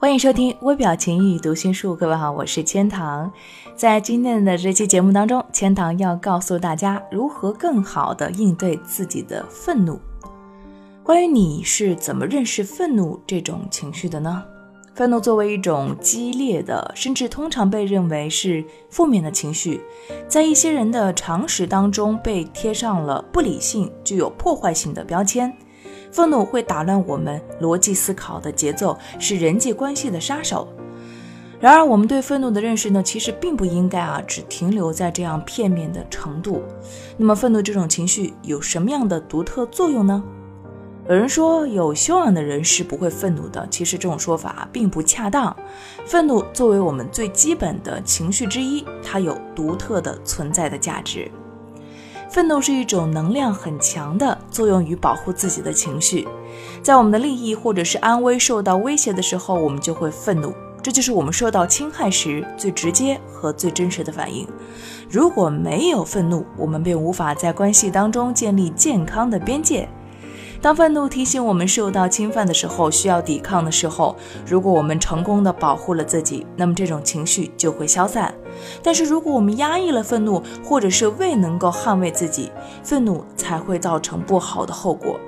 欢迎收听微表情与读心术，各位好，我是千堂。在今天的这期节目当中，千堂要告诉大家如何更好的应对自己的愤怒。关于你是怎么认识愤怒这种情绪的呢？愤怒作为一种激烈的，甚至通常被认为是负面的情绪，在一些人的常识当中被贴上了不理性、具有破坏性的标签。愤怒会打乱我们逻辑思考的节奏，是人际关系的杀手。然而，我们对愤怒的认识呢，其实并不应该啊，只停留在这样片面的程度。那么，愤怒这种情绪有什么样的独特作用呢？有人说，有修养的人是不会愤怒的。其实，这种说法并不恰当。愤怒作为我们最基本的情绪之一，它有独特的存在的价值。愤怒是一种能量很强的作用于保护自己的情绪，在我们的利益或者是安危受到威胁的时候，我们就会愤怒，这就是我们受到侵害时最直接和最真实的反应。如果没有愤怒，我们便无法在关系当中建立健康的边界。当愤怒提醒我们受到侵犯的时候，需要抵抗的时候，如果我们成功的保护了自己，那么这种情绪就会消散。但是如果我们压抑了愤怒，或者是未能够捍卫自己，愤怒才会造成不好的后果。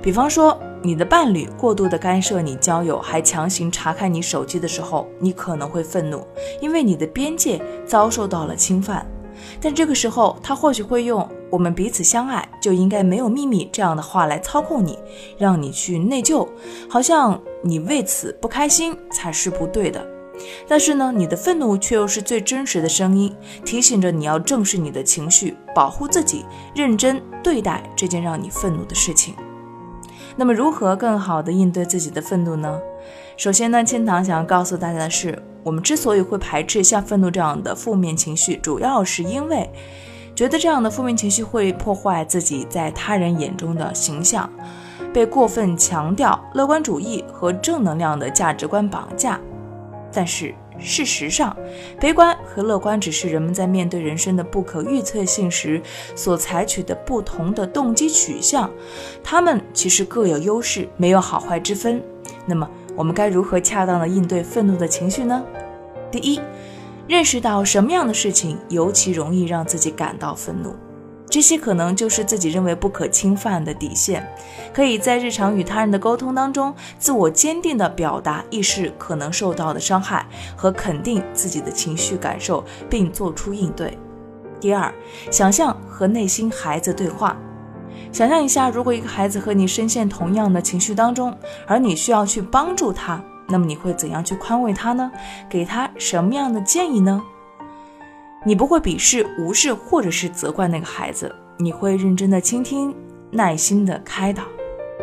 比方说，你的伴侣过度的干涉你交友，还强行查看你手机的时候，你可能会愤怒，因为你的边界遭受到了侵犯。但这个时候，他或许会用“我们彼此相爱，就应该没有秘密”这样的话来操控你，让你去内疚，好像你为此不开心才是不对的。但是呢，你的愤怒却又是最真实的声音，提醒着你要正视你的情绪，保护自己，认真对待这件让你愤怒的事情。那么，如何更好的应对自己的愤怒呢？首先呢，千堂想要告诉大家的是。我们之所以会排斥像愤怒这样的负面情绪，主要是因为觉得这样的负面情绪会破坏自己在他人眼中的形象，被过分强调乐观主义和正能量的价值观绑架。但是事实上，悲观和乐观只是人们在面对人生的不可预测性时所采取的不同的动机取向，他们其实各有优势，没有好坏之分。那么，我们该如何恰当的应对愤怒的情绪呢？第一，认识到什么样的事情尤其容易让自己感到愤怒，这些可能就是自己认为不可侵犯的底线，可以在日常与他人的沟通当中，自我坚定的表达意识可能受到的伤害和肯定自己的情绪感受，并做出应对。第二，想象和内心孩子对话。想象一下，如果一个孩子和你深陷同样的情绪当中，而你需要去帮助他，那么你会怎样去宽慰他呢？给他什么样的建议呢？你不会鄙视、无视或者是责怪那个孩子，你会认真的倾听，耐心的开导。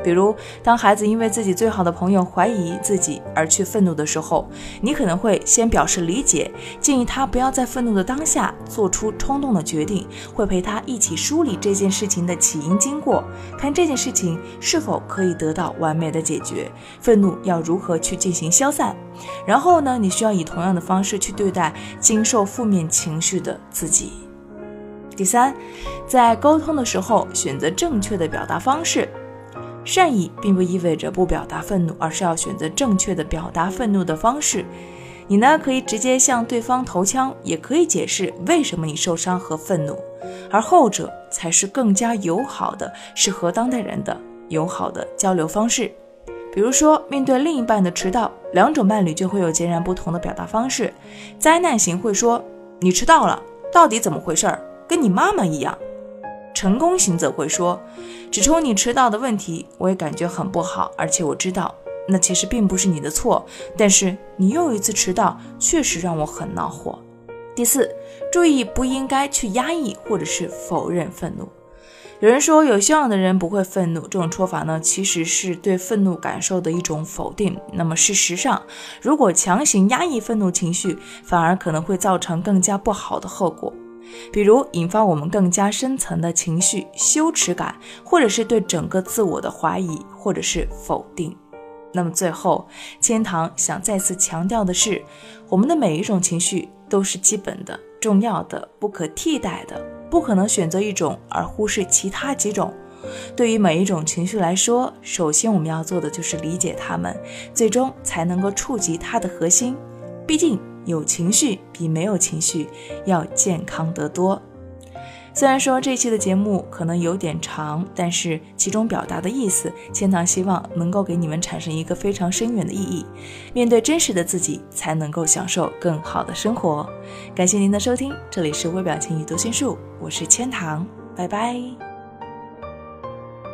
比如，当孩子因为自己最好的朋友怀疑自己而去愤怒的时候，你可能会先表示理解，建议他不要在愤怒的当下做出冲动的决定，会陪他一起梳理这件事情的起因经过，看这件事情是否可以得到完美的解决，愤怒要如何去进行消散。然后呢，你需要以同样的方式去对待经受负面情绪的自己。第三，在沟通的时候选择正确的表达方式。善意并不意味着不表达愤怒，而是要选择正确的表达愤怒的方式。你呢，可以直接向对方投枪，也可以解释为什么你受伤和愤怒，而后者才是更加友好的、适合当代人的友好的交流方式。比如说，面对另一半的迟到，两种伴侣就会有截然不同的表达方式。灾难型会说：“你迟到了，到底怎么回事儿？跟你妈妈一样。”成功型则会说，指出你迟到的问题，我也感觉很不好，而且我知道那其实并不是你的错，但是你又一次迟到，确实让我很恼火。第四，注意不应该去压抑或者是否认愤怒。有人说，有修养的人不会愤怒，这种说法呢，其实是对愤怒感受的一种否定。那么事实上，如果强行压抑愤怒情绪，反而可能会造成更加不好的后果，比如引发我们更加深层的情绪羞耻感，或者是对整个自我的怀疑，或者是否定。那么最后，千堂想再次强调的是，我们的每一种情绪都是基本的、重要的、不可替代的。不可能选择一种而忽视其他几种。对于每一种情绪来说，首先我们要做的就是理解它们，最终才能够触及它的核心。毕竟有情绪比没有情绪要健康得多。虽然说这期的节目可能有点长，但是其中表达的意思，千堂希望能够给你们产生一个非常深远的意义。面对真实的自己，才能够享受更好的生活。感谢您的收听，这里是微表情与读心术，我是千堂，拜拜。